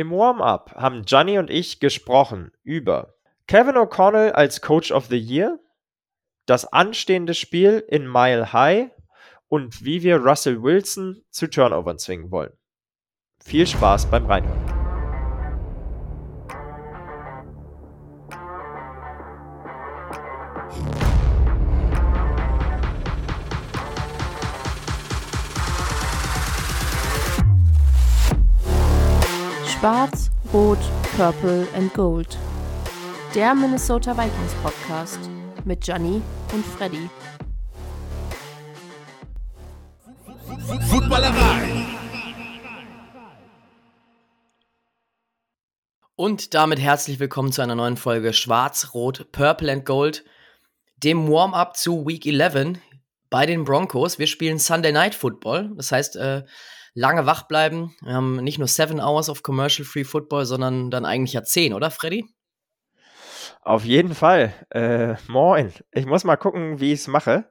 Im Warm-up haben Johnny und ich gesprochen über Kevin O'Connell als Coach of the Year, das anstehende Spiel in Mile High und wie wir Russell Wilson zu Turnovern zwingen wollen. Viel Spaß beim Reinhören. Schwarz, Rot, Purple and Gold. Der Minnesota Vikings Podcast mit Gianni und Freddy. Footballerei. Und damit herzlich willkommen zu einer neuen Folge Schwarz, Rot, Purple and Gold, dem Warm-up zu Week 11 bei den Broncos. Wir spielen Sunday Night Football, das heißt, äh, lange wach bleiben. Wir haben nicht nur seven hours of commercial free football, sondern dann eigentlich ja zehn, oder Freddy? Auf jeden Fall. Äh, moin. Ich muss mal gucken, wie ich es mache.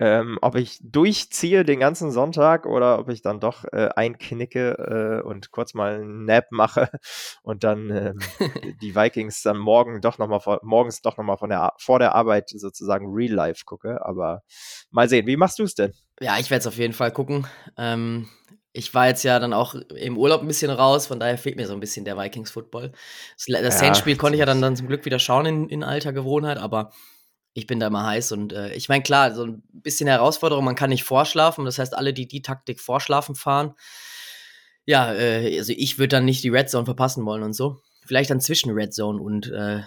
Ähm, ob ich durchziehe den ganzen Sonntag oder ob ich dann doch äh, einknicke äh, und kurz mal einen Nap mache und dann ähm, die Vikings dann morgen doch noch mal vor, morgens doch nochmal von der vor der Arbeit sozusagen Real Life gucke. Aber mal sehen, wie machst du es denn? Ja, ich werde es auf jeden Fall gucken. Ähm, ich war jetzt ja dann auch im Urlaub ein bisschen raus, von daher fehlt mir so ein bisschen der Vikings-Football. Das, das ja, Saints-Spiel konnte ich ja dann, dann zum Glück wieder schauen in, in alter Gewohnheit, aber ich bin da immer heiß und äh, ich meine, klar, so ein bisschen Herausforderung, man kann nicht vorschlafen, das heißt, alle, die die Taktik vorschlafen fahren, ja, äh, also ich würde dann nicht die Red Zone verpassen wollen und so. Vielleicht dann zwischen Red Zone und äh,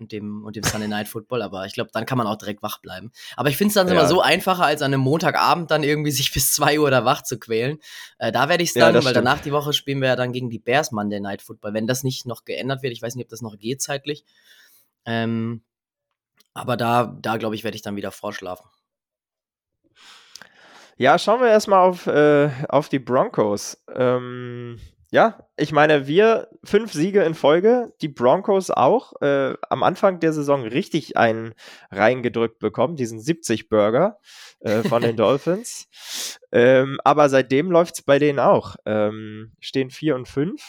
und dem, und dem Sunday Night Football, aber ich glaube, dann kann man auch direkt wach bleiben. Aber ich finde es dann ja. immer so einfacher, als an einem Montagabend dann irgendwie sich bis 2 Uhr da wach zu quälen. Äh, da werde ich es dann, ja, weil stimmt. danach die Woche spielen wir ja dann gegen die Bears Monday Night Football, wenn das nicht noch geändert wird. Ich weiß nicht, ob das noch geht zeitlich. Ähm, aber da, da glaube ich, werde ich dann wieder vorschlafen. Ja, schauen wir erstmal auf, äh, auf die Broncos. Ähm, ja, ich meine, wir fünf Siege in Folge, die Broncos auch äh, am Anfang der Saison richtig einen reingedrückt bekommen, diesen 70 Burger äh, von den Dolphins. Ähm, aber seitdem läuft es bei denen auch. Ähm, stehen 4 und 5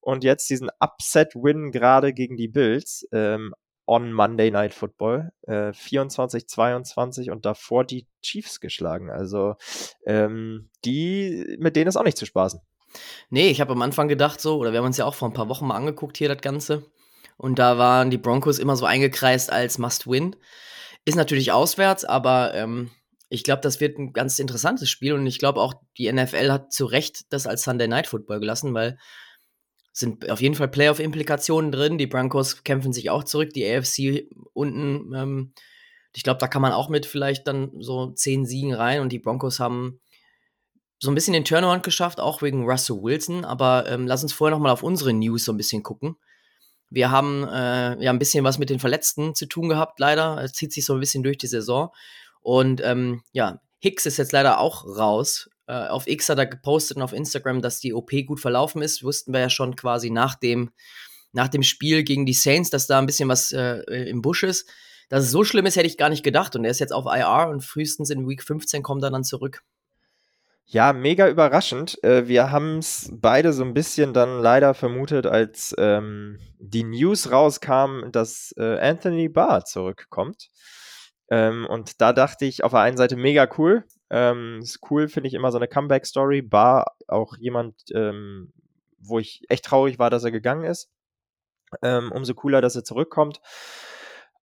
und jetzt diesen Upset-Win gerade gegen die Bills ähm, on Monday Night Football. Äh, 24, 22 und davor die Chiefs geschlagen. Also ähm, die, mit denen ist auch nicht zu spaßen. Nee, ich habe am Anfang gedacht so, oder wir haben uns ja auch vor ein paar Wochen mal angeguckt hier das Ganze. Und da waren die Broncos immer so eingekreist als Must-Win. Ist natürlich auswärts, aber ähm, ich glaube, das wird ein ganz interessantes Spiel. Und ich glaube auch, die NFL hat zu Recht das als Sunday Night Football gelassen, weil sind auf jeden Fall Playoff-Implikationen drin. Die Broncos kämpfen sich auch zurück, die AFC unten. Ähm, ich glaube, da kann man auch mit vielleicht dann so zehn Siegen rein. Und die Broncos haben so ein bisschen den Turnaround geschafft, auch wegen Russell Wilson. Aber ähm, lass uns vorher noch mal auf unsere News so ein bisschen gucken. Wir haben äh, ja ein bisschen was mit den Verletzten zu tun gehabt, leider. Es zieht sich so ein bisschen durch die Saison. Und ähm, ja, Hicks ist jetzt leider auch raus. Äh, auf X hat er gepostet und auf Instagram, dass die OP gut verlaufen ist. Wussten wir ja schon quasi nach dem, nach dem Spiel gegen die Saints, dass da ein bisschen was äh, im Busch ist. Dass es so schlimm ist, hätte ich gar nicht gedacht. Und er ist jetzt auf IR und frühestens in Week 15 kommt er dann zurück. Ja, mega überraschend. Äh, wir haben es beide so ein bisschen dann leider vermutet, als ähm, die News rauskam, dass äh, Anthony Barr zurückkommt. Ähm, und da dachte ich auf der einen Seite mega cool. Ähm, ist cool, finde ich immer so eine Comeback-Story. Barr auch jemand, ähm, wo ich echt traurig war, dass er gegangen ist. Ähm, umso cooler, dass er zurückkommt.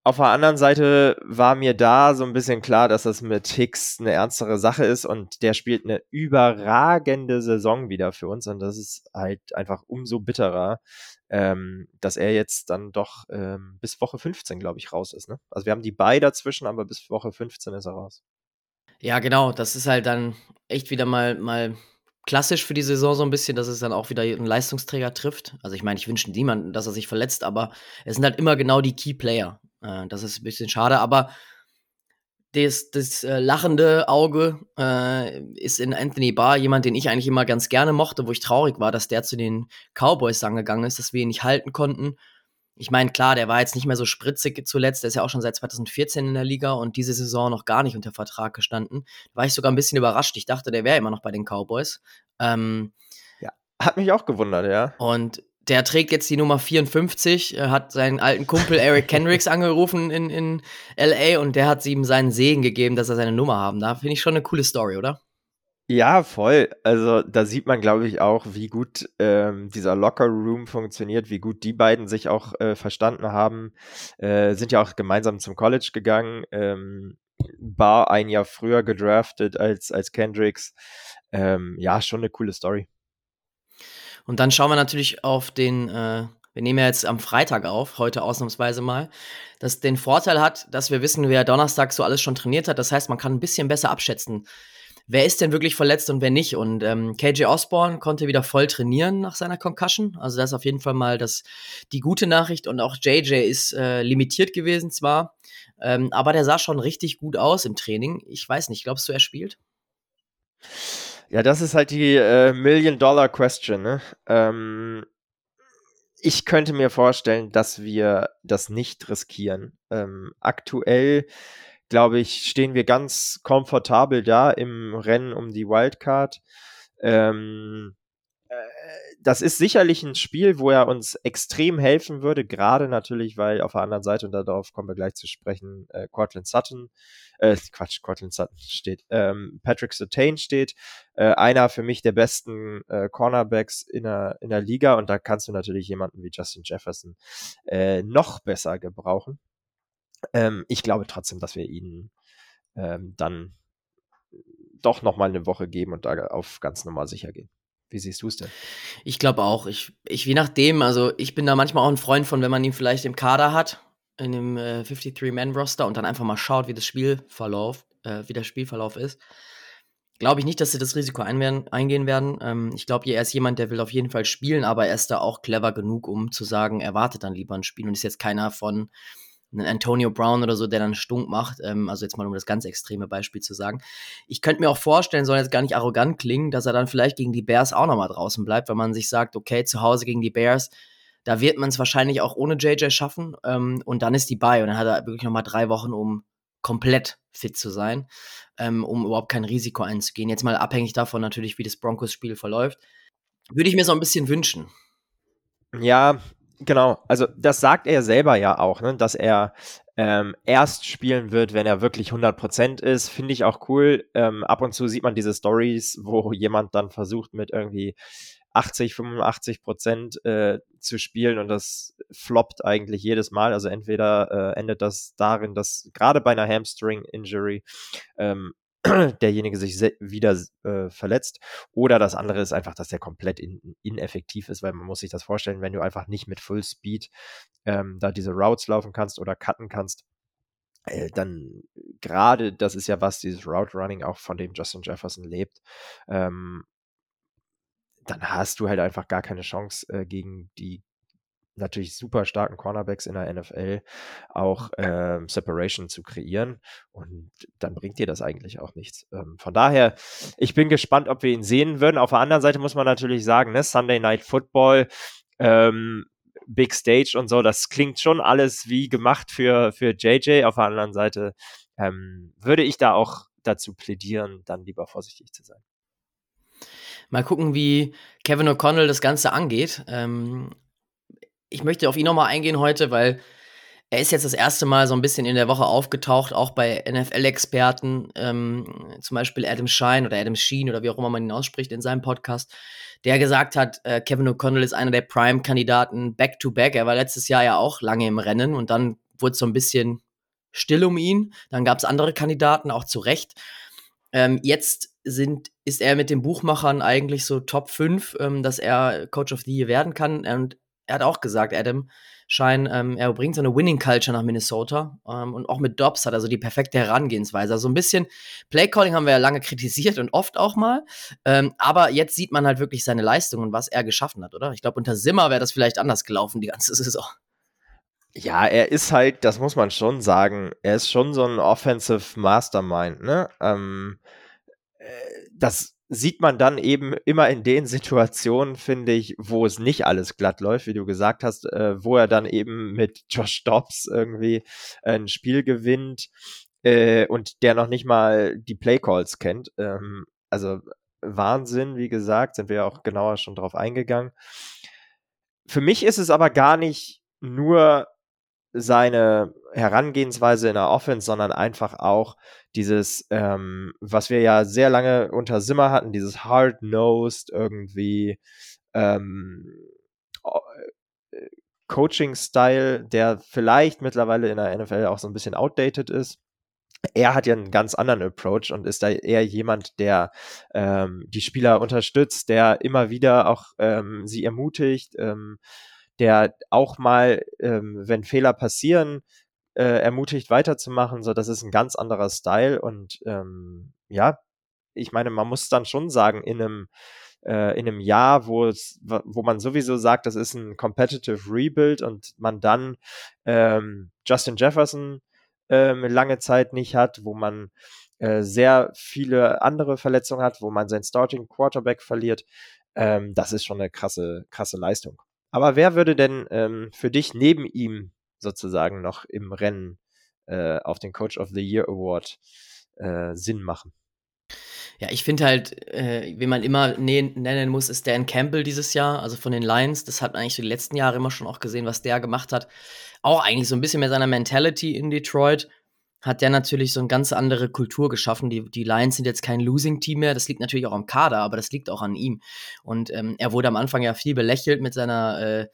Auf der anderen Seite war mir da so ein bisschen klar, dass das mit Hicks eine ernstere Sache ist und der spielt eine überragende Saison wieder für uns und das ist halt einfach umso bitterer, ähm, dass er jetzt dann doch ähm, bis Woche 15, glaube ich, raus ist. Ne? Also wir haben die beiden dazwischen, aber bis Woche 15 ist er raus. Ja, genau, das ist halt dann echt wieder mal, mal klassisch für die Saison so ein bisschen, dass es dann auch wieder einen Leistungsträger trifft. Also ich meine, ich wünsche niemandem, dass er sich verletzt, aber es sind halt immer genau die Key Player. Äh, das ist ein bisschen schade, aber das, das äh, lachende Auge äh, ist in Anthony Barr jemand, den ich eigentlich immer ganz gerne mochte, wo ich traurig war, dass der zu den Cowboys angegangen ist, dass wir ihn nicht halten konnten. Ich meine, klar, der war jetzt nicht mehr so spritzig zuletzt, der ist ja auch schon seit 2014 in der Liga und diese Saison noch gar nicht unter Vertrag gestanden. Da war ich sogar ein bisschen überrascht. Ich dachte, der wäre immer noch bei den Cowboys. Ähm, ja, hat mich auch gewundert, ja. Und der trägt jetzt die Nummer 54, hat seinen alten Kumpel Eric Kendricks angerufen in, in LA und der hat ihm seinen Segen gegeben, dass er seine Nummer haben darf. Finde ich schon eine coole Story, oder? Ja, voll. Also da sieht man, glaube ich, auch, wie gut ähm, dieser Locker Room funktioniert, wie gut die beiden sich auch äh, verstanden haben. Äh, sind ja auch gemeinsam zum College gegangen. Ähm, Bar ein Jahr früher gedraftet als, als Kendricks. Ähm, ja, schon eine coole Story. Und dann schauen wir natürlich auf den, äh, wir nehmen ja jetzt am Freitag auf, heute ausnahmsweise mal, das den Vorteil hat, dass wir wissen, wer Donnerstag so alles schon trainiert hat. Das heißt, man kann ein bisschen besser abschätzen, wer ist denn wirklich verletzt und wer nicht. Und ähm, KJ Osborne konnte wieder voll trainieren nach seiner Concussion. Also das ist auf jeden Fall mal das, die gute Nachricht. Und auch JJ ist äh, limitiert gewesen zwar, ähm, aber der sah schon richtig gut aus im Training. Ich weiß nicht, glaubst du, er spielt? Ja, das ist halt die äh, Million-Dollar-Question. Ne? Ähm, ich könnte mir vorstellen, dass wir das nicht riskieren. Ähm, aktuell glaube ich, stehen wir ganz komfortabel da im Rennen um die Wildcard. Ähm, äh, das ist sicherlich ein Spiel, wo er uns extrem helfen würde, gerade natürlich, weil auf der anderen Seite, und darauf kommen wir gleich zu sprechen, äh, Cortland Sutton, äh, Quatsch, Cortland Sutton steht, ähm, Patrick Sertain steht, äh, einer für mich der besten äh, Cornerbacks in der, in der Liga und da kannst du natürlich jemanden wie Justin Jefferson äh, noch besser gebrauchen. Ähm, ich glaube trotzdem, dass wir ihnen ähm, dann doch nochmal eine Woche geben und da auf ganz normal sicher gehen. Wie siehst du es denn? Ich glaube auch. Ich, ich, je nachdem, also ich bin da manchmal auch ein Freund von, wenn man ihn vielleicht im Kader hat, in dem äh, 53-Man-Roster und dann einfach mal schaut, wie das Spielverlauf, äh, wie der Spielverlauf ist. Glaube ich nicht, dass sie das Risiko ein eingehen werden. Ähm, ich glaube, er ist jemand, der will auf jeden Fall spielen, aber er ist da auch clever genug, um zu sagen, er wartet dann lieber ein Spiel und ist jetzt keiner von, einen Antonio Brown oder so, der dann stunk macht. Ähm, also jetzt mal um das ganz extreme Beispiel zu sagen. Ich könnte mir auch vorstellen, soll jetzt gar nicht arrogant klingen, dass er dann vielleicht gegen die Bears auch nochmal draußen bleibt, wenn man sich sagt, okay, zu Hause gegen die Bears, da wird man es wahrscheinlich auch ohne JJ schaffen. Ähm, und dann ist die bei und dann hat er wirklich nochmal drei Wochen, um komplett fit zu sein, ähm, um überhaupt kein Risiko einzugehen. Jetzt mal abhängig davon natürlich, wie das Broncos-Spiel verläuft. Würde ich mir so ein bisschen wünschen. Ja, Genau, also das sagt er selber ja auch, ne, dass er ähm, erst spielen wird, wenn er wirklich 100% ist. Finde ich auch cool. Ähm, ab und zu sieht man diese Stories, wo jemand dann versucht mit irgendwie 80, 85 Prozent äh, zu spielen und das floppt eigentlich jedes Mal. Also entweder äh, endet das darin, dass gerade bei einer Hamstring-Injury ähm, derjenige sich wieder äh, verletzt. Oder das andere ist einfach, dass der komplett in, ineffektiv ist, weil man muss sich das vorstellen, wenn du einfach nicht mit Full Speed ähm, da diese Routes laufen kannst oder cutten kannst, äh, dann gerade, das ist ja was, dieses Route Running auch von dem Justin Jefferson lebt, ähm, dann hast du halt einfach gar keine Chance äh, gegen die natürlich super starken Cornerbacks in der NFL auch ähm, Separation zu kreieren. Und dann bringt dir das eigentlich auch nichts. Ähm, von daher, ich bin gespannt, ob wir ihn sehen würden. Auf der anderen Seite muss man natürlich sagen, ne, Sunday Night Football, ähm, Big Stage und so, das klingt schon alles wie gemacht für, für JJ. Auf der anderen Seite ähm, würde ich da auch dazu plädieren, dann lieber vorsichtig zu sein. Mal gucken, wie Kevin O'Connell das Ganze angeht. Ähm, ich möchte auf ihn nochmal eingehen heute, weil er ist jetzt das erste Mal so ein bisschen in der Woche aufgetaucht, auch bei NFL-Experten, ähm, zum Beispiel Adam Shine oder Adam Sheen oder wie auch immer man ihn ausspricht in seinem Podcast, der gesagt hat, äh, Kevin O'Connell ist einer der Prime-Kandidaten back-to-back. Er war letztes Jahr ja auch lange im Rennen und dann wurde so ein bisschen still um ihn. Dann gab es andere Kandidaten, auch zu Recht. Ähm, jetzt sind, ist er mit den Buchmachern eigentlich so Top 5, ähm, dass er Coach of the Year werden kann. Und er hat auch gesagt, Adam Schein, ähm, er bringt so eine Winning Culture nach Minnesota ähm, und auch mit Dobbs hat er so die perfekte Herangehensweise. Also ein bisschen Playcalling haben wir ja lange kritisiert und oft auch mal, ähm, aber jetzt sieht man halt wirklich seine Leistung und was er geschaffen hat, oder? Ich glaube, unter Simmer wäre das vielleicht anders gelaufen die ganze Saison. Ja, er ist halt, das muss man schon sagen, er ist schon so ein Offensive Mastermind, ne? Ähm, äh, das sieht man dann eben immer in den Situationen, finde ich, wo es nicht alles glatt läuft, wie du gesagt hast, äh, wo er dann eben mit Josh Dobbs irgendwie ein Spiel gewinnt äh, und der noch nicht mal die Playcalls kennt. Ähm, also Wahnsinn, wie gesagt, sind wir auch genauer schon drauf eingegangen. für mich ist es aber gar nicht nur seine Herangehensweise in der Offense, sondern einfach auch dieses, ähm, was wir ja sehr lange unter Simmer hatten, dieses hard-nosed irgendwie ähm, äh, Coaching-Style, der vielleicht mittlerweile in der NFL auch so ein bisschen outdated ist. Er hat ja einen ganz anderen Approach und ist da eher jemand, der ähm, die Spieler unterstützt, der immer wieder auch ähm, sie ermutigt, ähm, der auch mal, ähm, wenn Fehler passieren, äh, ermutigt weiterzumachen. So, das ist ein ganz anderer Style und ähm, ja, ich meine, man muss dann schon sagen, in einem äh, in einem Jahr, wo es, wo man sowieso sagt, das ist ein competitive Rebuild und man dann ähm, Justin Jefferson ähm, lange Zeit nicht hat, wo man äh, sehr viele andere Verletzungen hat, wo man seinen Starting Quarterback verliert. Ähm, das ist schon eine krasse, krasse Leistung. Aber wer würde denn ähm, für dich neben ihm sozusagen noch im Rennen äh, auf den Coach of the Year Award äh, Sinn machen? Ja, ich finde halt, äh, wie man immer nennen muss, ist Dan Campbell dieses Jahr, also von den Lions. Das hat man eigentlich die letzten Jahre immer schon auch gesehen, was der gemacht hat. Auch eigentlich so ein bisschen mehr seiner Mentality in Detroit hat der natürlich so eine ganz andere Kultur geschaffen. Die, die Lions sind jetzt kein Losing-Team mehr. Das liegt natürlich auch am Kader, aber das liegt auch an ihm. Und ähm, er wurde am Anfang ja viel belächelt mit seiner äh,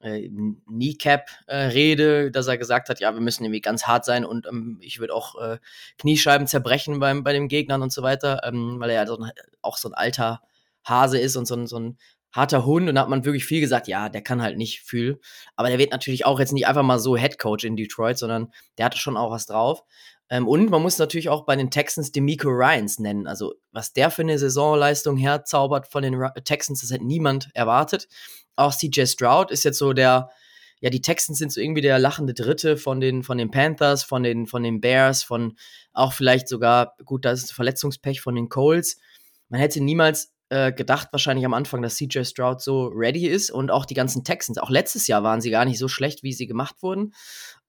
äh, Kneecap-Rede, dass er gesagt hat, ja, wir müssen irgendwie ganz hart sein und ähm, ich würde auch äh, Kniescheiben zerbrechen beim, bei den Gegnern und so weiter, ähm, weil er ja so ein, auch so ein alter Hase ist und so ein, so ein harter Hund und da hat man wirklich viel gesagt, ja, der kann halt nicht viel. Aber der wird natürlich auch jetzt nicht einfach mal so Head Coach in Detroit, sondern der hatte schon auch was drauf. Ähm, und man muss natürlich auch bei den Texans Demico Ryans nennen. Also, was der für eine Saisonleistung herzaubert von den Texans, das hat niemand erwartet. Auch CJ Stroud ist jetzt so der, ja, die Texans sind so irgendwie der lachende Dritte von den, von den Panthers, von den, von den Bears, von auch vielleicht sogar, gut, da ist Verletzungspech von den Coles. Man hätte niemals äh, gedacht, wahrscheinlich am Anfang, dass CJ Stroud so ready ist und auch die ganzen Texans. Auch letztes Jahr waren sie gar nicht so schlecht, wie sie gemacht wurden.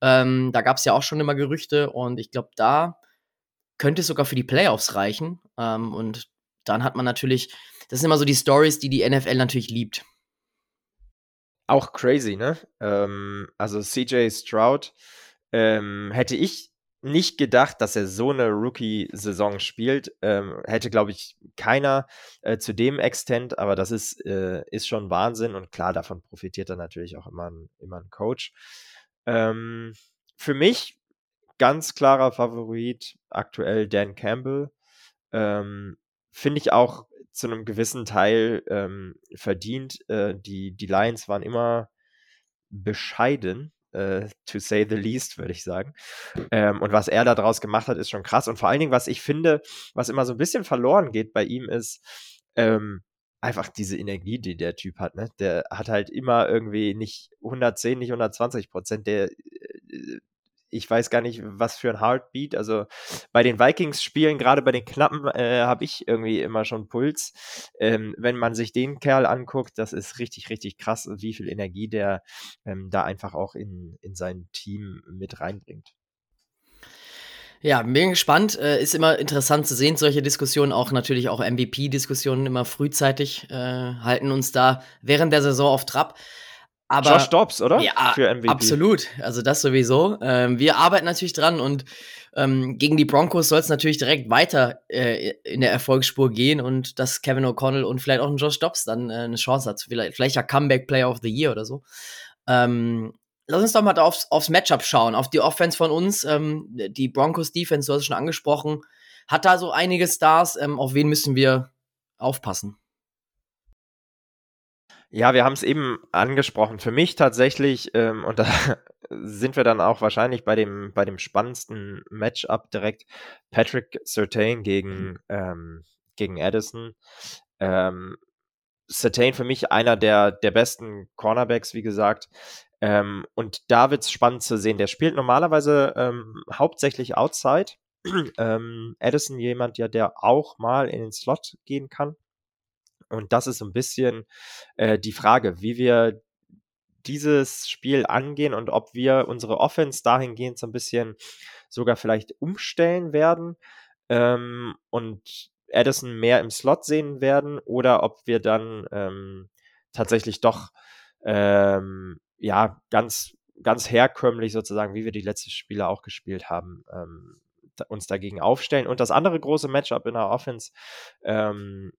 Ähm, da gab es ja auch schon immer Gerüchte und ich glaube, da könnte es sogar für die Playoffs reichen. Ähm, und dann hat man natürlich, das sind immer so die Stories, die die NFL natürlich liebt. Auch crazy, ne? Ähm, also CJ Stroud ähm, hätte ich nicht gedacht, dass er so eine Rookie-Saison spielt. Ähm, hätte, glaube ich, keiner äh, zu dem Extent, aber das ist, äh, ist schon Wahnsinn und klar, davon profitiert dann natürlich auch immer ein, immer ein Coach. Ähm, für mich ganz klarer Favorit aktuell Dan Campbell. Ähm, Finde ich auch zu einem gewissen Teil ähm, verdient. Äh, die, die Lions waren immer bescheiden äh, to say the least, würde ich sagen. Ähm, und was er da draus gemacht hat, ist schon krass. Und vor allen Dingen, was ich finde, was immer so ein bisschen verloren geht bei ihm, ist ähm, einfach diese Energie, die der Typ hat. Ne? Der hat halt immer irgendwie nicht 110, nicht 120 Prozent. Der äh, ich weiß gar nicht, was für ein Heartbeat. Also bei den Vikings-Spielen, gerade bei den Knappen, äh, habe ich irgendwie immer schon Puls. Ähm, wenn man sich den Kerl anguckt, das ist richtig, richtig krass, wie viel Energie der ähm, da einfach auch in, in sein Team mit reinbringt. Ja, bin gespannt. Äh, ist immer interessant zu sehen, solche Diskussionen, auch natürlich auch MVP-Diskussionen immer frühzeitig, äh, halten uns da während der Saison auf Trab. Aber, Josh Dobbs, oder? Ja, Für MVP. absolut. Also das sowieso. Ähm, wir arbeiten natürlich dran und ähm, gegen die Broncos soll es natürlich direkt weiter äh, in der Erfolgsspur gehen und dass Kevin O'Connell und vielleicht auch ein Josh Dobbs dann äh, eine Chance hat. Vielleicht, vielleicht ja Comeback Player of the Year oder so. Ähm, lass uns doch mal aufs, aufs Matchup schauen, auf die Offense von uns. Ähm, die Broncos Defense, du hast es schon angesprochen, hat da so einige Stars. Ähm, auf wen müssen wir aufpassen? Ja, wir haben es eben angesprochen. Für mich tatsächlich, ähm, und da sind wir dann auch wahrscheinlich bei dem, bei dem spannendsten Matchup direkt, Patrick Sertain gegen, mhm. ähm, gegen Addison. Ähm, Sertain für mich einer der, der besten Cornerbacks, wie gesagt. Ähm, und da wird es spannend zu sehen. Der spielt normalerweise ähm, hauptsächlich outside. ähm, Addison jemand, ja, der auch mal in den Slot gehen kann. Und das ist so ein bisschen äh, die Frage, wie wir dieses Spiel angehen und ob wir unsere Offense dahingehend so ein bisschen sogar vielleicht umstellen werden ähm, und Addison mehr im Slot sehen werden oder ob wir dann ähm, tatsächlich doch ähm, ja, ganz, ganz herkömmlich sozusagen, wie wir die letzten Spiele auch gespielt haben, ähm, uns dagegen aufstellen. Und das andere große Matchup in der Offense, ähm,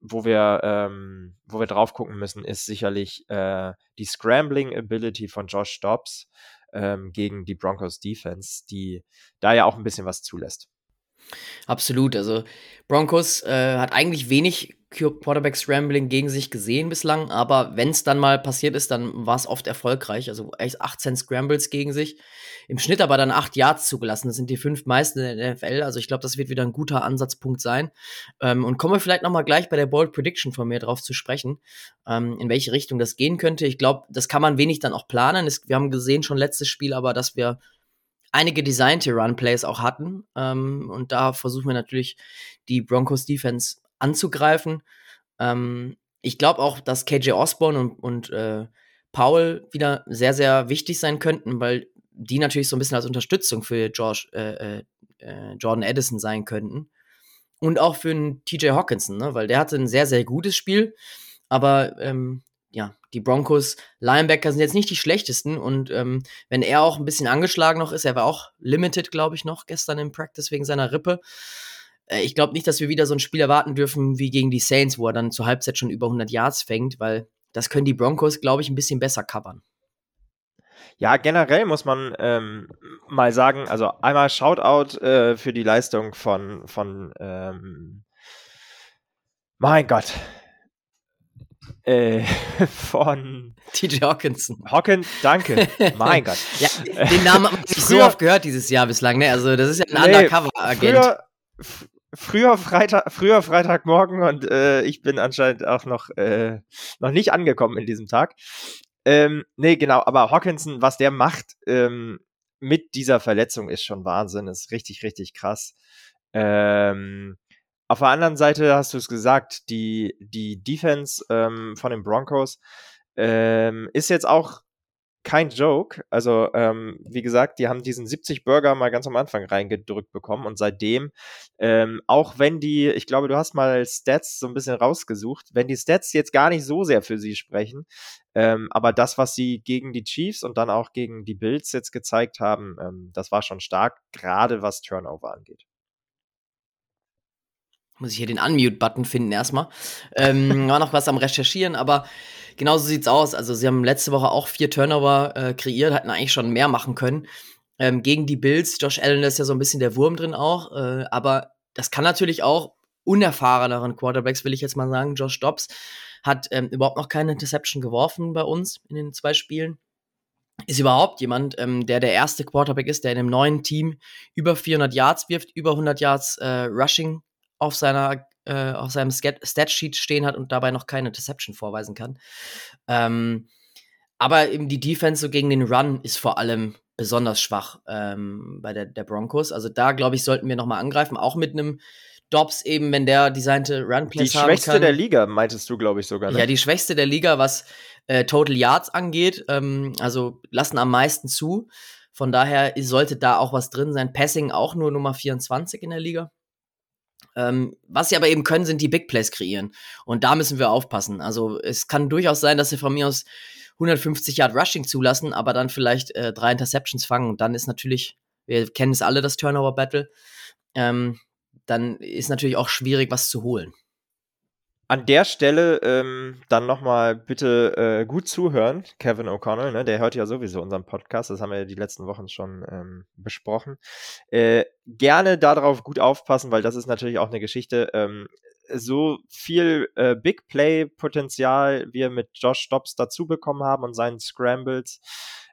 wo wir, ähm, wo wir drauf gucken müssen, ist sicherlich äh, die Scrambling Ability von Josh Dobbs ähm, gegen die Broncos Defense, die da ja auch ein bisschen was zulässt. Absolut. Also Broncos äh, hat eigentlich wenig Quarterback Scrambling gegen sich gesehen bislang, aber wenn es dann mal passiert ist, dann war es oft erfolgreich. Also echt 18 Scrambles gegen sich. Im Schnitt aber dann 8 Yards zugelassen. Das sind die fünf meisten in der NFL. Also ich glaube, das wird wieder ein guter Ansatzpunkt sein. Ähm, und kommen wir vielleicht noch mal gleich bei der Bold Prediction von mir drauf zu sprechen, ähm, in welche Richtung das gehen könnte. Ich glaube, das kann man wenig dann auch planen. Es, wir haben gesehen schon letztes Spiel, aber dass wir einige designte Run-Plays auch hatten. Ähm, und da versuchen wir natürlich die Broncos Defense anzugreifen. Ähm, ich glaube auch, dass KJ Osborne und, und äh, Paul wieder sehr, sehr wichtig sein könnten, weil die natürlich so ein bisschen als Unterstützung für George, äh, äh, äh Jordan Edison sein könnten. Und auch für einen TJ Hawkinson, ne? weil der hatte ein sehr, sehr gutes Spiel. Aber ähm, die Broncos Linebacker sind jetzt nicht die schlechtesten und ähm, wenn er auch ein bisschen angeschlagen noch ist, er war auch limited, glaube ich, noch gestern im Practice wegen seiner Rippe. Äh, ich glaube nicht, dass wir wieder so ein Spiel erwarten dürfen wie gegen die Saints, wo er dann zur Halbzeit schon über 100 Yards fängt, weil das können die Broncos, glaube ich, ein bisschen besser covern. Ja, generell muss man ähm, mal sagen, also einmal Shoutout äh, für die Leistung von, von ähm, mein Gott, äh, von TJ Hawkinson. Hawkins, danke. mein Gott. Ja, den Namen habe ich so oft gehört dieses Jahr bislang, ne? Also, das ist ja ein nee, Undercover-Agent. Früher, früher, Freitag, früher Freitagmorgen und äh, ich bin anscheinend auch noch, äh, noch nicht angekommen in diesem Tag. Ähm, nee, genau, aber Hawkinson, was der macht ähm, mit dieser Verletzung ist schon Wahnsinn, ist richtig, richtig krass. Ähm, auf der anderen Seite hast du es gesagt, die, die Defense ähm, von den Broncos ähm, ist jetzt auch kein Joke. Also, ähm, wie gesagt, die haben diesen 70 Burger mal ganz am Anfang reingedrückt bekommen und seitdem, ähm, auch wenn die, ich glaube, du hast mal Stats so ein bisschen rausgesucht, wenn die Stats jetzt gar nicht so sehr für sie sprechen, ähm, aber das, was sie gegen die Chiefs und dann auch gegen die Bills jetzt gezeigt haben, ähm, das war schon stark, gerade was Turnover angeht. Muss ich hier den Unmute-Button finden erstmal. Ähm, war noch was am Recherchieren, aber genauso sieht's aus. Also, sie haben letzte Woche auch vier Turnover äh, kreiert, hatten eigentlich schon mehr machen können. Ähm, gegen die Bills, Josh Allen ist ja so ein bisschen der Wurm drin auch, äh, aber das kann natürlich auch unerfahreneren Quarterbacks, will ich jetzt mal sagen. Josh Dobbs hat ähm, überhaupt noch keine Interception geworfen bei uns in den zwei Spielen. Ist überhaupt jemand, ähm, der der erste Quarterback ist, der in einem neuen Team über 400 Yards wirft, über 100 Yards äh, Rushing auf seiner äh, auf seinem Statsheet stehen hat und dabei noch keine Interception vorweisen kann. Ähm, aber eben die Defense so gegen den Run ist vor allem besonders schwach ähm, bei der, der Broncos. Also da, glaube ich, sollten wir noch mal angreifen, auch mit einem Dobbs eben, wenn der designte Run-Plays Die schwächste der Liga, meintest du, glaube ich, sogar. Ne? Ja, die schwächste der Liga, was äh, Total Yards angeht. Ähm, also lassen am meisten zu. Von daher sollte da auch was drin sein. Passing auch nur Nummer 24 in der Liga. Ähm, was sie aber eben können, sind die Big Plays kreieren. Und da müssen wir aufpassen. Also es kann durchaus sein, dass sie von mir aus 150 Yard Rushing zulassen, aber dann vielleicht äh, drei Interceptions fangen. Und dann ist natürlich, wir kennen es alle, das Turnover Battle. Ähm, dann ist natürlich auch schwierig, was zu holen. An der Stelle ähm, dann nochmal bitte äh, gut zuhören, Kevin O'Connell, ne? der hört ja sowieso unseren Podcast, das haben wir ja die letzten Wochen schon ähm, besprochen. Äh, gerne darauf gut aufpassen, weil das ist natürlich auch eine Geschichte. Ähm, so viel äh, Big Play-Potenzial wir mit Josh Dobbs dazu bekommen haben und seinen Scrambles,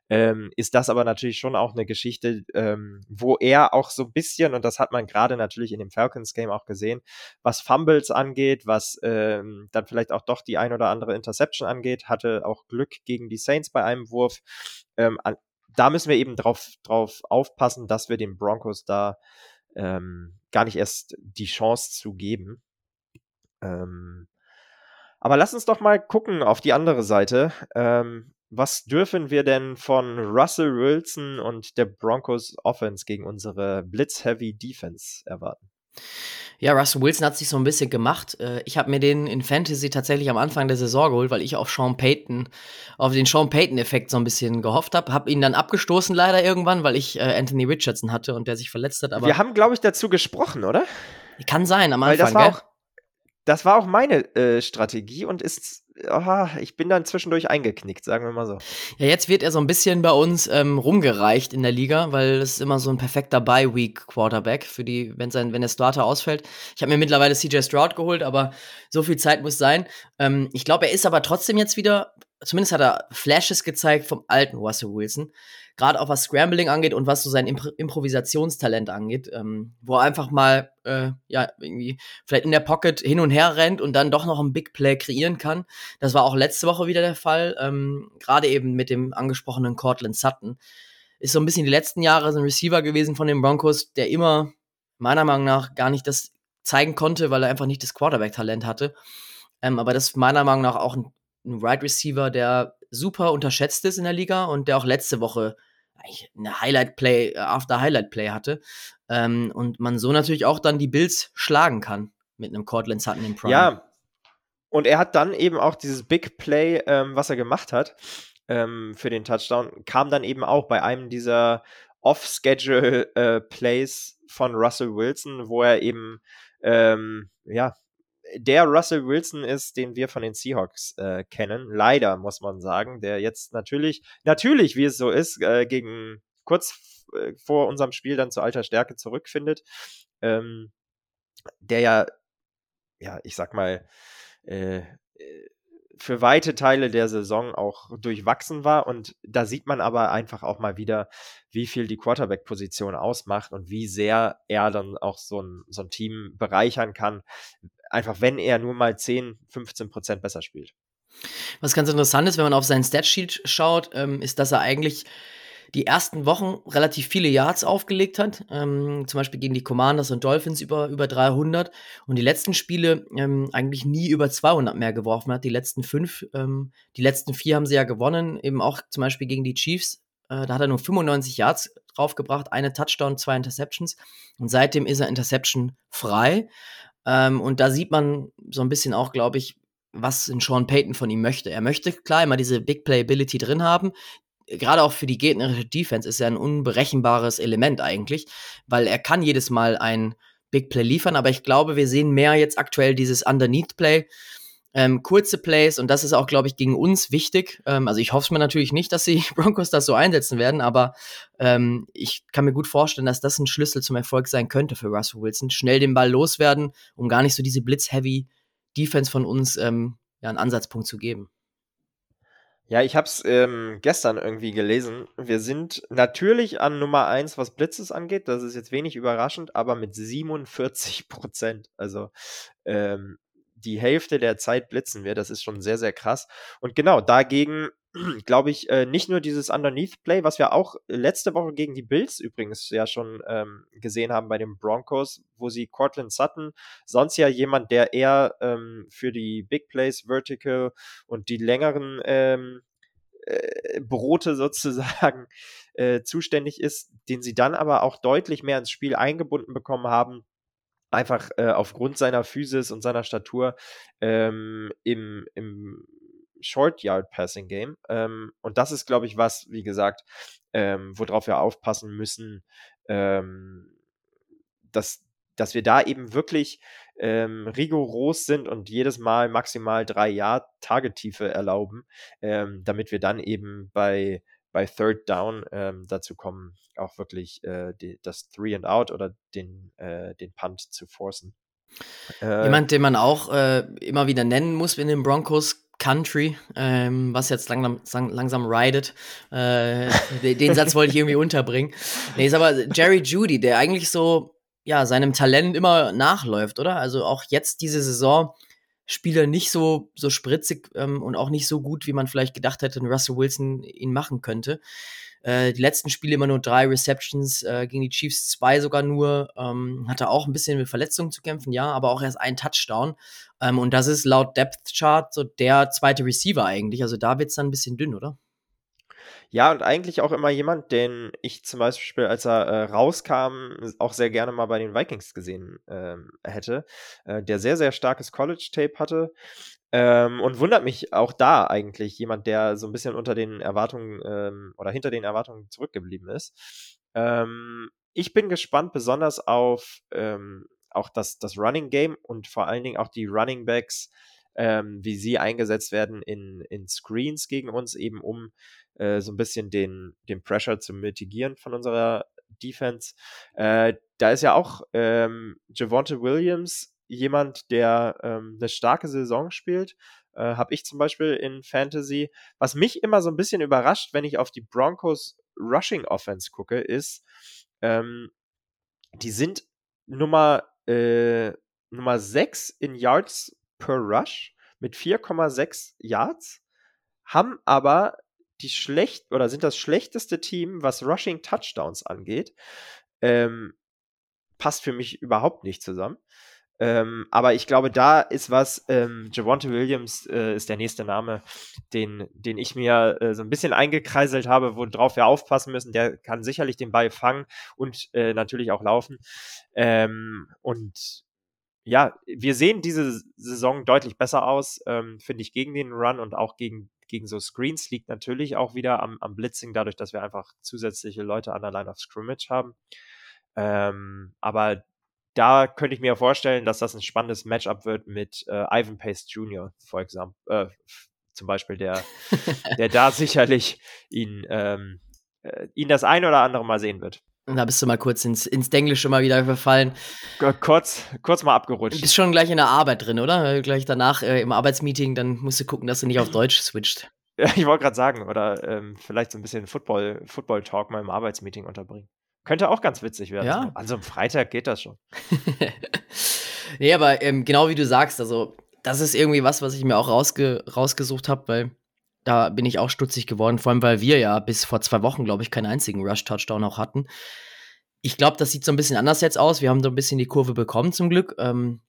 ähm, ist das aber natürlich schon auch eine Geschichte, ähm, wo er auch so ein bisschen, und das hat man gerade natürlich in dem Falcons-Game auch gesehen, was Fumbles angeht, was ähm, dann vielleicht auch doch die ein oder andere Interception angeht, hatte auch Glück gegen die Saints bei einem Wurf. Ähm, da müssen wir eben drauf, drauf aufpassen, dass wir den Broncos da ähm, gar nicht erst die Chance zu geben. Ähm, aber lass uns doch mal gucken auf die andere Seite. Ähm, was dürfen wir denn von Russell Wilson und der Broncos Offense gegen unsere Blitz-Heavy Defense erwarten? Ja, Russell Wilson hat sich so ein bisschen gemacht. Äh, ich habe mir den in Fantasy tatsächlich am Anfang der Saison geholt, weil ich auf Sean Payton, auf den Sean Payton-Effekt so ein bisschen gehofft habe. Habe ihn dann abgestoßen leider irgendwann, weil ich äh, Anthony Richardson hatte und der sich verletzt hat. Aber Wir haben, glaube ich, dazu gesprochen, oder? Kann sein, am Anfang. Weil das war, auch, das war auch meine äh, Strategie und ist oh, ich bin dann zwischendurch eingeknickt, sagen wir mal so. Ja, jetzt wird er so ein bisschen bei uns ähm, rumgereicht in der Liga, weil es ist immer so ein perfekter Bye-Week-Quarterback für die, wenn sein, wenn der Starter ausfällt. Ich habe mir mittlerweile CJ Stroud geholt, aber so viel Zeit muss sein. Ähm, ich glaube, er ist aber trotzdem jetzt wieder, zumindest hat er Flashes gezeigt vom alten Russell Wilson gerade auch was Scrambling angeht und was so sein Impro Improvisationstalent angeht, ähm, wo er einfach mal äh, ja irgendwie vielleicht in der Pocket hin und her rennt und dann doch noch ein Big Play kreieren kann. Das war auch letzte Woche wieder der Fall, ähm, gerade eben mit dem angesprochenen Cortland Sutton. Ist so ein bisschen die letzten Jahre so ein Receiver gewesen von den Broncos, der immer meiner Meinung nach gar nicht das zeigen konnte, weil er einfach nicht das Quarterback-Talent hatte. Ähm, aber das ist meiner Meinung nach auch ein, ein Wide Receiver, der super unterschätzt ist in der Liga und der auch letzte Woche eine Highlight-Play äh, after Highlight-Play hatte. Ähm, und man so natürlich auch dann die Bills schlagen kann mit einem Cortland Sutton im Prime. Ja, und er hat dann eben auch dieses Big Play, ähm, was er gemacht hat ähm, für den Touchdown, kam dann eben auch bei einem dieser Off-Schedule-Plays äh, von Russell Wilson, wo er eben ähm, ja der Russell Wilson ist, den wir von den Seahawks äh, kennen. Leider, muss man sagen, der jetzt natürlich, natürlich, wie es so ist, äh, gegen kurz äh, vor unserem Spiel dann zu alter Stärke zurückfindet. Ähm, der ja, ja, ich sag mal, äh, für weite Teile der Saison auch durchwachsen war. Und da sieht man aber einfach auch mal wieder, wie viel die Quarterback-Position ausmacht und wie sehr er dann auch so ein, so ein Team bereichern kann, einfach wenn er nur mal 10, 15 Prozent besser spielt. Was ganz interessant ist, wenn man auf seinen Statsheet schaut, ähm, ist, dass er eigentlich die ersten Wochen relativ viele Yards aufgelegt hat, ähm, zum Beispiel gegen die Commanders und Dolphins über, über 300 und die letzten Spiele ähm, eigentlich nie über 200 mehr geworfen hat, die letzten fünf, ähm, die letzten vier haben sie ja gewonnen, eben auch zum Beispiel gegen die Chiefs, äh, da hat er nur 95 Yards draufgebracht, eine Touchdown, zwei Interceptions und seitdem ist er Interception frei ähm, und da sieht man so ein bisschen auch, glaube ich, was in Sean Payton von ihm möchte. Er möchte klar immer diese Big Playability drin haben. Gerade auch für die gegnerische Defense ist er ein unberechenbares Element eigentlich, weil er kann jedes Mal ein Big Play liefern, aber ich glaube, wir sehen mehr jetzt aktuell dieses Underneath Play, ähm, kurze Plays und das ist auch, glaube ich, gegen uns wichtig. Ähm, also ich hoffe es mir natürlich nicht, dass die Broncos das so einsetzen werden, aber ähm, ich kann mir gut vorstellen, dass das ein Schlüssel zum Erfolg sein könnte für Russell Wilson. Schnell den Ball loswerden, um gar nicht so diese Blitz-Heavy Defense von uns ähm, ja, einen Ansatzpunkt zu geben. Ja, ich habe es ähm, gestern irgendwie gelesen. Wir sind natürlich an Nummer 1, was Blitzes angeht. Das ist jetzt wenig überraschend, aber mit 47 Prozent. Also ähm, die Hälfte der Zeit blitzen wir. Das ist schon sehr, sehr krass. Und genau, dagegen glaube ich, äh, nicht nur dieses Underneath-Play, was wir auch letzte Woche gegen die Bills übrigens ja schon ähm, gesehen haben bei den Broncos, wo sie Cortland Sutton, sonst ja jemand, der eher ähm, für die Big Plays, Vertical und die längeren ähm, äh, Brote sozusagen äh, zuständig ist, den sie dann aber auch deutlich mehr ins Spiel eingebunden bekommen haben einfach äh, aufgrund seiner Physis und seiner Statur ähm, im, im Short Yard Passing Game. Ähm, und das ist, glaube ich, was, wie gesagt, ähm, worauf wir aufpassen müssen, ähm, dass, dass wir da eben wirklich ähm, rigoros sind und jedes Mal maximal drei Yard Tagetiefe erlauben, ähm, damit wir dann eben bei bei Third Down ähm, dazu kommen, auch wirklich äh, die, das Three and Out oder den, äh, den Punt zu forcen. Äh, Jemand, den man auch äh, immer wieder nennen muss in den Broncos Country, ähm, was jetzt langsam, langsam ridet. Äh, den Satz wollte ich irgendwie unterbringen. Nee, ist aber Jerry Judy, der eigentlich so ja, seinem Talent immer nachläuft, oder? Also auch jetzt diese Saison Spieler nicht so, so spritzig ähm, und auch nicht so gut, wie man vielleicht gedacht hätte, Russell Wilson ihn machen könnte. Äh, die letzten Spiele immer nur drei Receptions, äh, gegen die Chiefs zwei sogar nur. Ähm, hatte auch ein bisschen mit Verletzungen zu kämpfen, ja, aber auch erst ein Touchdown. Ähm, und das ist laut Depth Chart so der zweite Receiver eigentlich. Also da wird es dann ein bisschen dünn, oder? Ja, und eigentlich auch immer jemand, den ich zum Beispiel, als er äh, rauskam, auch sehr gerne mal bei den Vikings gesehen ähm, hätte, äh, der sehr, sehr starkes College-Tape hatte. Ähm, und wundert mich auch da eigentlich jemand, der so ein bisschen unter den Erwartungen ähm, oder hinter den Erwartungen zurückgeblieben ist. Ähm, ich bin gespannt, besonders auf ähm, auch das, das Running Game und vor allen Dingen auch die Running Backs, ähm, wie sie eingesetzt werden in, in Screens gegen uns, eben um äh, so ein bisschen den, den Pressure zu mitigieren von unserer Defense. Äh, da ist ja auch ähm, Javonte Williams jemand, der ähm, eine starke Saison spielt. Äh, Habe ich zum Beispiel in Fantasy. Was mich immer so ein bisschen überrascht, wenn ich auf die Broncos Rushing Offense gucke, ist, ähm, die sind Nummer, äh, Nummer 6 in Yards per Rush mit 4,6 Yards, haben aber die schlecht oder sind das schlechteste Team, was Rushing Touchdowns angeht. Ähm, passt für mich überhaupt nicht zusammen. Ähm, aber ich glaube, da ist was, ähm, Javonte Williams äh, ist der nächste Name, den, den ich mir äh, so ein bisschen eingekreiselt habe, worauf wir aufpassen müssen. Der kann sicherlich den Ball fangen und äh, natürlich auch laufen. Ähm, und ja, wir sehen diese Saison deutlich besser aus, ähm, finde ich, gegen den Run und auch gegen, gegen so Screens. Liegt natürlich auch wieder am, am Blitzing, dadurch, dass wir einfach zusätzliche Leute an der Line of Scrimmage haben. Ähm, aber da könnte ich mir vorstellen, dass das ein spannendes Matchup wird mit äh, Ivan Pace Jr., for example, äh, zum Beispiel, der, der da sicherlich ihn, ähm, äh, ihn das ein oder andere Mal sehen wird. Da bist du mal kurz ins, ins Denglische mal wieder verfallen. Kurz, kurz mal abgerutscht. Du bist schon gleich in der Arbeit drin, oder? Gleich danach äh, im Arbeitsmeeting, dann musst du gucken, dass du nicht auf Deutsch switcht. Ja, ich wollte gerade sagen, oder ähm, vielleicht so ein bisschen Football, Football-Talk mal im Arbeitsmeeting unterbringen. Könnte auch ganz witzig werden. Ja. An so einem Freitag geht das schon. nee, aber ähm, genau wie du sagst, also das ist irgendwie was, was ich mir auch rausge rausgesucht habe, weil da bin ich auch stutzig geworden, vor allem weil wir ja bis vor zwei Wochen, glaube ich, keinen einzigen Rush-Touchdown auch hatten. Ich glaube, das sieht so ein bisschen anders jetzt aus. Wir haben so ein bisschen die Kurve bekommen zum Glück. Ähm,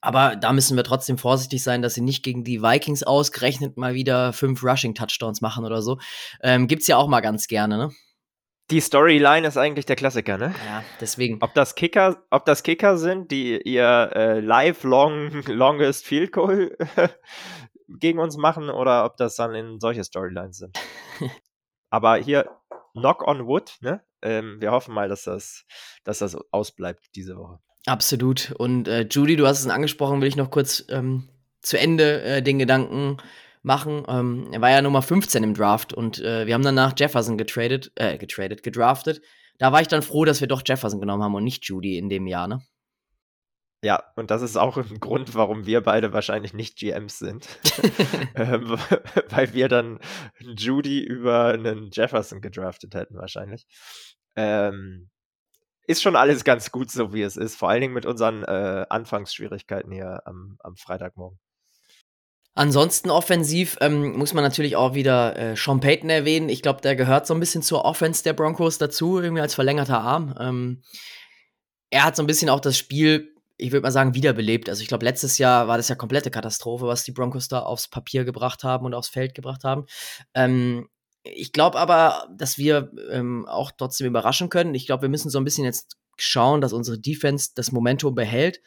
aber da müssen wir trotzdem vorsichtig sein, dass sie nicht gegen die Vikings ausgerechnet mal wieder fünf Rushing-Touchdowns machen oder so. Ähm, gibt's ja auch mal ganz gerne, ne? Die Storyline ist eigentlich der Klassiker, ne? Ja, deswegen. Ob das Kicker, ob das Kicker sind, die ihr äh, lifelong longest Field Goal gegen uns machen, oder ob das dann in solche Storylines sind. Aber hier Knock on Wood, ne? Ähm, wir hoffen mal, dass das, dass das ausbleibt diese Woche. Absolut. Und äh, Judy, du hast es angesprochen, will ich noch kurz ähm, zu Ende äh, den Gedanken machen. Ähm, er war ja Nummer 15 im Draft und äh, wir haben danach Jefferson getradet, äh, getradet, gedraftet. Da war ich dann froh, dass wir doch Jefferson genommen haben und nicht Judy in dem Jahr, ne? Ja, und das ist auch ein Grund, warum wir beide wahrscheinlich nicht GMs sind. ähm, weil wir dann Judy über einen Jefferson gedraftet hätten, wahrscheinlich. Ähm, ist schon alles ganz gut, so wie es ist. Vor allen Dingen mit unseren äh, Anfangsschwierigkeiten hier am, am Freitagmorgen. Ansonsten offensiv ähm, muss man natürlich auch wieder äh, Sean Payton erwähnen. Ich glaube, der gehört so ein bisschen zur Offense der Broncos dazu, irgendwie als verlängerter Arm. Ähm, er hat so ein bisschen auch das Spiel, ich würde mal sagen, wiederbelebt. Also ich glaube, letztes Jahr war das ja komplette Katastrophe, was die Broncos da aufs Papier gebracht haben und aufs Feld gebracht haben. Ähm, ich glaube aber, dass wir ähm, auch trotzdem überraschen können. Ich glaube, wir müssen so ein bisschen jetzt schauen, dass unsere Defense das Momentum behält.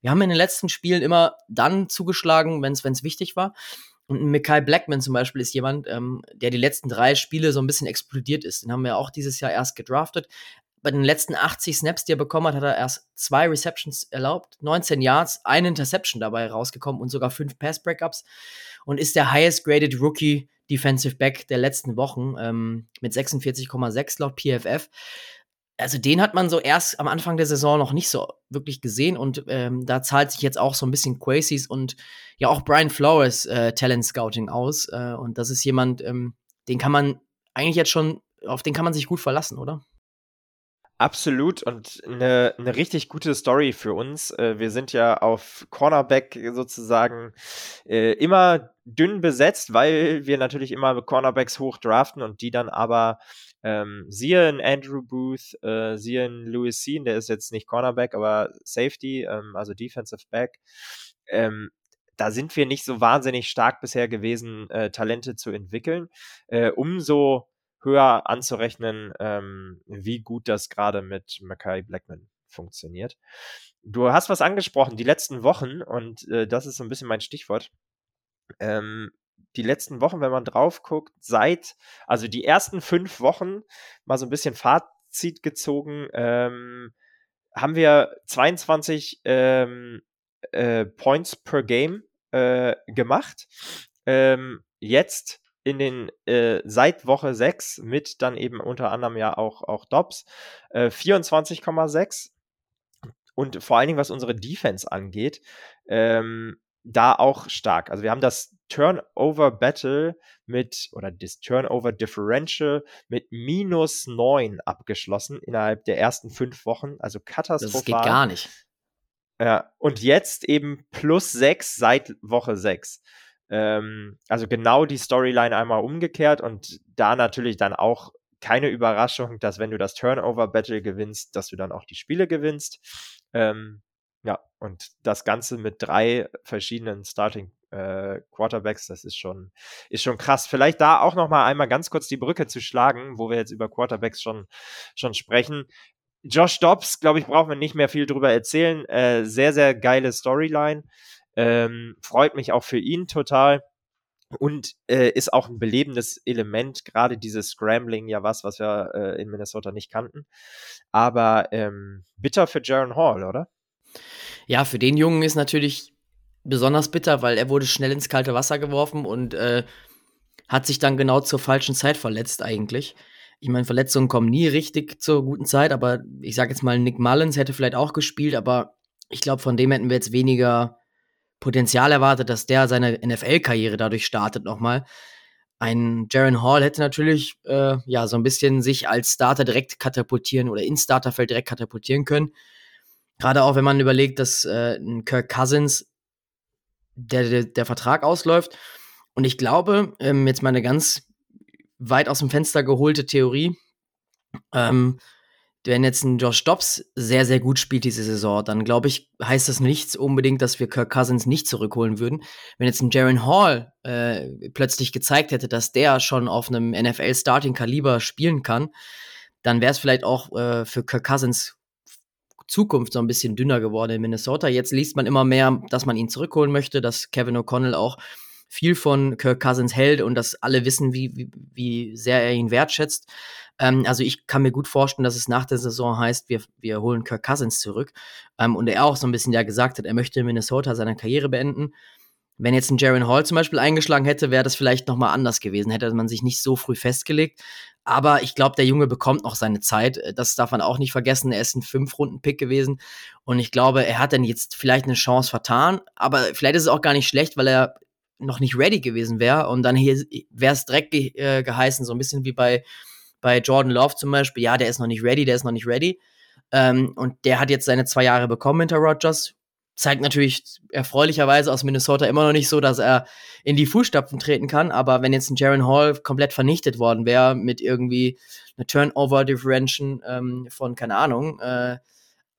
Wir haben in den letzten Spielen immer dann zugeschlagen, wenn es wichtig war. Und Mikai Blackman zum Beispiel ist jemand, ähm, der die letzten drei Spiele so ein bisschen explodiert ist. Den haben wir auch dieses Jahr erst gedraftet. Bei den letzten 80 Snaps, die er bekommen hat, hat er erst zwei Receptions erlaubt, 19 Yards, eine Interception dabei rausgekommen und sogar fünf Pass-Breakups und ist der highest graded Rookie Defensive Back der letzten Wochen ähm, mit 46,6 laut PFF also den hat man so erst am Anfang der Saison noch nicht so wirklich gesehen und ähm, da zahlt sich jetzt auch so ein bisschen Quasis und ja auch Brian Flores äh, Talent Scouting aus äh, und das ist jemand, ähm, den kann man eigentlich jetzt schon, auf den kann man sich gut verlassen, oder? Absolut und eine, eine richtig gute Story für uns. Äh, wir sind ja auf Cornerback sozusagen äh, immer dünn besetzt, weil wir natürlich immer Cornerbacks hoch draften und die dann aber ähm, siehe in Andrew Booth, äh, siehe in Louis Sean, der ist jetzt nicht Cornerback, aber Safety, ähm, also Defensive Back. Ähm, da sind wir nicht so wahnsinnig stark bisher gewesen, äh, Talente zu entwickeln. Äh, umso höher anzurechnen, ähm, wie gut das gerade mit Mackay Blackman funktioniert. Du hast was angesprochen, die letzten Wochen, und äh, das ist so ein bisschen mein Stichwort. Ähm, die letzten Wochen, wenn man drauf guckt, seit, also die ersten fünf Wochen, mal so ein bisschen Fazit gezogen, ähm, haben wir 22 ähm, äh, Points per Game äh, gemacht. Ähm, jetzt in den äh, seit Woche 6 mit dann eben unter anderem ja auch, auch Dobbs äh, 24,6 und vor allen Dingen was unsere Defense angeht, ähm, da auch stark. Also wir haben das Turnover Battle mit oder das Turnover Differential mit minus 9 abgeschlossen innerhalb der ersten fünf Wochen. Also katastrophal. Das geht gar nicht. Ja, und jetzt eben plus 6 seit Woche 6. Ähm, also genau die Storyline einmal umgekehrt und da natürlich dann auch keine Überraschung, dass wenn du das Turnover-Battle gewinnst, dass du dann auch die Spiele gewinnst. Ähm, ja, und das Ganze mit drei verschiedenen Starting äh, Quarterbacks, das ist schon, ist schon krass. Vielleicht da auch noch mal einmal ganz kurz die Brücke zu schlagen, wo wir jetzt über Quarterbacks schon, schon sprechen. Josh Dobbs, glaube ich, brauchen wir nicht mehr viel drüber erzählen. Äh, sehr, sehr geile Storyline. Ähm, freut mich auch für ihn total. Und äh, ist auch ein belebendes Element, gerade dieses Scrambling, ja was, was wir äh, in Minnesota nicht kannten. Aber ähm, bitter für Jaron Hall, oder? Ja, für den Jungen ist natürlich besonders bitter, weil er wurde schnell ins kalte Wasser geworfen und äh, hat sich dann genau zur falschen Zeit verletzt eigentlich. Ich meine, Verletzungen kommen nie richtig zur guten Zeit, aber ich sage jetzt mal, Nick Mullins hätte vielleicht auch gespielt, aber ich glaube, von dem hätten wir jetzt weniger Potenzial erwartet, dass der seine NFL-Karriere dadurch startet nochmal. Ein Jaron Hall hätte natürlich äh, ja so ein bisschen sich als Starter direkt katapultieren oder ins Starterfeld direkt katapultieren können. Gerade auch wenn man überlegt, dass äh, Kirk Cousins der, der, der, Vertrag ausläuft. Und ich glaube, ähm, jetzt mal eine ganz weit aus dem Fenster geholte Theorie, ähm, wenn jetzt ein Josh Dobbs sehr, sehr gut spielt diese Saison, dann glaube ich, heißt das nichts unbedingt, dass wir Kirk Cousins nicht zurückholen würden. Wenn jetzt ein Jaron Hall äh, plötzlich gezeigt hätte, dass der schon auf einem NFL-Starting-Kaliber spielen kann, dann wäre es vielleicht auch äh, für Kirk Cousins Zukunft so ein bisschen dünner geworden in Minnesota. Jetzt liest man immer mehr, dass man ihn zurückholen möchte, dass Kevin O'Connell auch viel von Kirk Cousins hält und dass alle wissen, wie, wie, wie sehr er ihn wertschätzt. Ähm, also ich kann mir gut vorstellen, dass es nach der Saison heißt, wir, wir holen Kirk Cousins zurück. Ähm, und er auch so ein bisschen ja gesagt hat, er möchte in Minnesota seine Karriere beenden. Wenn jetzt ein Jaron Hall zum Beispiel eingeschlagen hätte, wäre das vielleicht nochmal anders gewesen. Hätte man sich nicht so früh festgelegt. Aber ich glaube, der Junge bekommt noch seine Zeit. Das darf man auch nicht vergessen. Er ist ein Fünf-Runden-Pick gewesen. Und ich glaube, er hat dann jetzt vielleicht eine Chance vertan. Aber vielleicht ist es auch gar nicht schlecht, weil er noch nicht ready gewesen wäre. Und dann hier wäre es direkt ge äh, geheißen, so ein bisschen wie bei, bei Jordan Love zum Beispiel. Ja, der ist noch nicht ready, der ist noch nicht ready. Ähm, und der hat jetzt seine zwei Jahre bekommen hinter Rogers. Zeigt natürlich erfreulicherweise aus Minnesota immer noch nicht so, dass er in die Fußstapfen treten kann. Aber wenn jetzt ein Jaron Hall komplett vernichtet worden wäre mit irgendwie einer Turnover-Differential ähm, von, keine Ahnung, äh,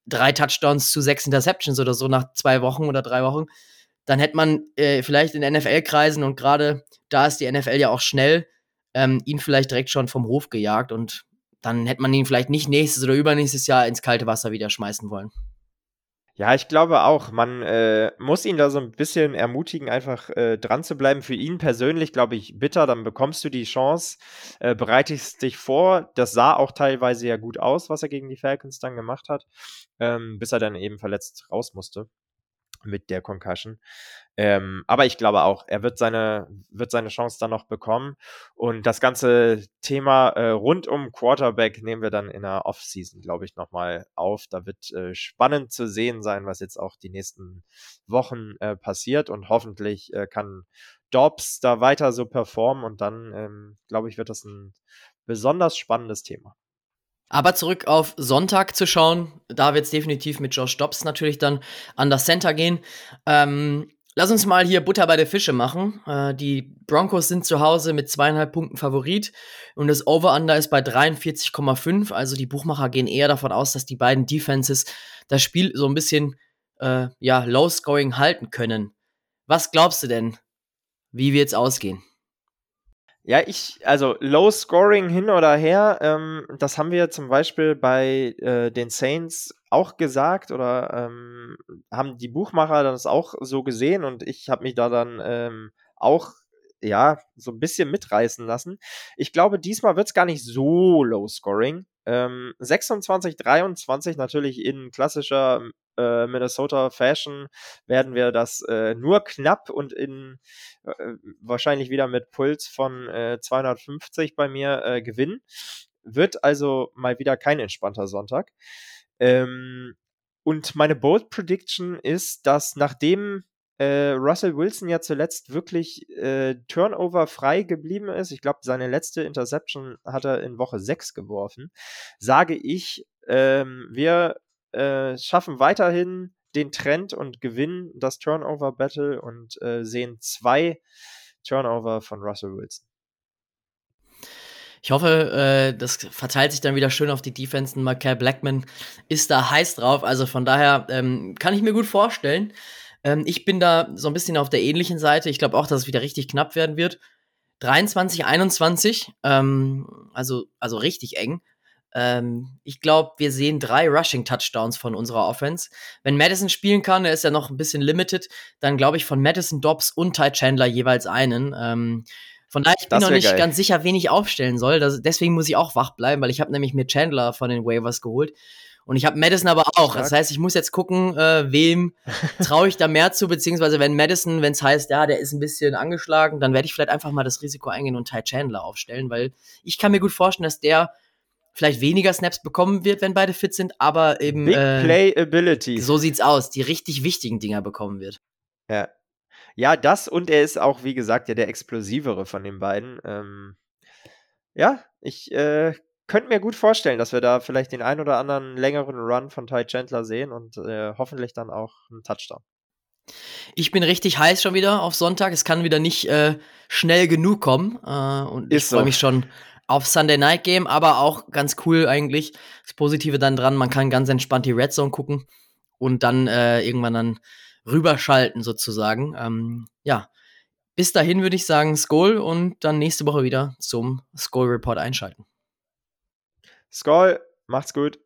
drei Touchdowns zu sechs Interceptions oder so nach zwei Wochen oder drei Wochen, dann hätte man äh, vielleicht in NFL-Kreisen und gerade da ist die NFL ja auch schnell, ähm, ihn vielleicht direkt schon vom Hof gejagt und dann hätte man ihn vielleicht nicht nächstes oder übernächstes Jahr ins kalte Wasser wieder schmeißen wollen. Ja, ich glaube auch, man äh, muss ihn da so ein bisschen ermutigen, einfach äh, dran zu bleiben. Für ihn persönlich, glaube ich, bitter, dann bekommst du die Chance, äh, bereitest dich vor. Das sah auch teilweise ja gut aus, was er gegen die Falcons dann gemacht hat, ähm, bis er dann eben verletzt raus musste mit der Concussion. Ähm, aber ich glaube auch, er wird seine, wird seine Chance dann noch bekommen. Und das ganze Thema äh, rund um Quarterback nehmen wir dann in der Offseason, glaube ich, nochmal auf. Da wird äh, spannend zu sehen sein, was jetzt auch die nächsten Wochen äh, passiert. Und hoffentlich äh, kann Dobbs da weiter so performen. Und dann, ähm, glaube ich, wird das ein besonders spannendes Thema. Aber zurück auf Sonntag zu schauen, da wird es definitiv mit Josh Dobbs natürlich dann an das Center gehen. Ähm, lass uns mal hier Butter bei der Fische machen. Äh, die Broncos sind zu Hause mit zweieinhalb Punkten Favorit und das Over-Under ist bei 43,5. Also die Buchmacher gehen eher davon aus, dass die beiden Defenses das Spiel so ein bisschen äh, ja, low-scoring halten können. Was glaubst du denn? Wie wird es ausgehen? Ja, ich, also Low Scoring hin oder her, ähm, das haben wir zum Beispiel bei äh, den Saints auch gesagt oder ähm, haben die Buchmacher das auch so gesehen und ich habe mich da dann ähm, auch ja, so ein bisschen mitreißen lassen. Ich glaube, diesmal wird es gar nicht so low scoring. Ähm, 26, 23 natürlich in klassischer äh, Minnesota Fashion werden wir das äh, nur knapp und in äh, wahrscheinlich wieder mit Puls von 250 äh, bei mir äh, gewinnen. Wird also mal wieder kein entspannter Sonntag. Ähm, und meine Bold Prediction ist, dass nachdem äh, Russell Wilson ja zuletzt wirklich äh, Turnover frei geblieben ist, ich glaube, seine letzte Interception hat er in Woche 6 geworfen, sage ich, ähm, wir äh, schaffen weiterhin den Trend und gewinnen das Turnover Battle und äh, sehen zwei Turnover von Russell Wilson. Ich hoffe, äh, das verteilt sich dann wieder schön auf die Defense. Michael Blackman ist da heiß drauf. Also von daher ähm, kann ich mir gut vorstellen, ähm, ich bin da so ein bisschen auf der ähnlichen Seite. Ich glaube auch, dass es wieder richtig knapp werden wird. 23, 21, ähm, also, also richtig eng. Ähm, ich glaube, wir sehen drei Rushing-Touchdowns von unserer Offense. Wenn Madison spielen kann, er ist ja noch ein bisschen limited, dann glaube ich von Madison, Dobbs und Ty Chandler jeweils einen. Ähm, von daher, ich bin noch nicht geil. ganz sicher, wen ich aufstellen soll. Das, deswegen muss ich auch wach bleiben, weil ich habe nämlich mir Chandler von den Waivers geholt. Und ich habe Madison aber auch. Das heißt, ich muss jetzt gucken, äh, wem traue ich da mehr zu, beziehungsweise wenn Madison, wenn es heißt, ja, der ist ein bisschen angeschlagen, dann werde ich vielleicht einfach mal das Risiko eingehen und Ty Chandler aufstellen, weil ich kann mir gut vorstellen, dass der vielleicht weniger Snaps bekommen wird, wenn beide fit sind, aber eben Big äh, Playability. So sieht's aus, die richtig wichtigen Dinger bekommen wird. Ja. Ja, das und er ist auch, wie gesagt, ja der explosivere von den beiden. Ähm, ja, ich äh, könnte mir gut vorstellen, dass wir da vielleicht den ein oder anderen längeren Run von Ty Chandler sehen und äh, hoffentlich dann auch einen Touchdown. Ich bin richtig heiß schon wieder auf Sonntag. Es kann wieder nicht äh, schnell genug kommen. Äh, und Ist ich freue so. mich schon auf Sunday Night Game, aber auch ganz cool eigentlich. Das Positive dann dran, man kann ganz entspannt die Red Zone gucken und dann äh, irgendwann dann rüberschalten sozusagen. Ähm, ja, bis dahin würde ich sagen Skull und dann nächste Woche wieder zum Skull Report einschalten. Skull, macht's gut.